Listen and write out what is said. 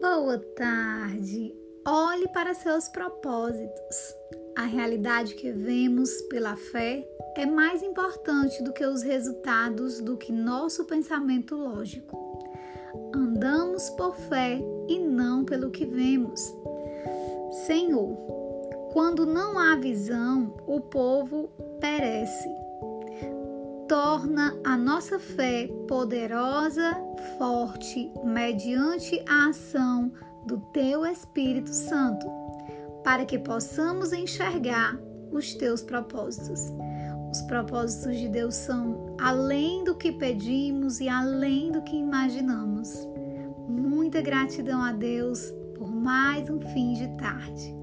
Boa tarde. Olhe para seus propósitos. A realidade que vemos pela fé é mais importante do que os resultados do que nosso pensamento lógico. Andamos por fé e não pelo que vemos. Senhor, quando não há visão, o povo perece torna a nossa fé poderosa, forte, mediante a ação do Teu Espírito Santo, para que possamos enxergar os Teus propósitos. Os propósitos de Deus são além do que pedimos e além do que imaginamos. Muita gratidão a Deus por mais um fim de tarde.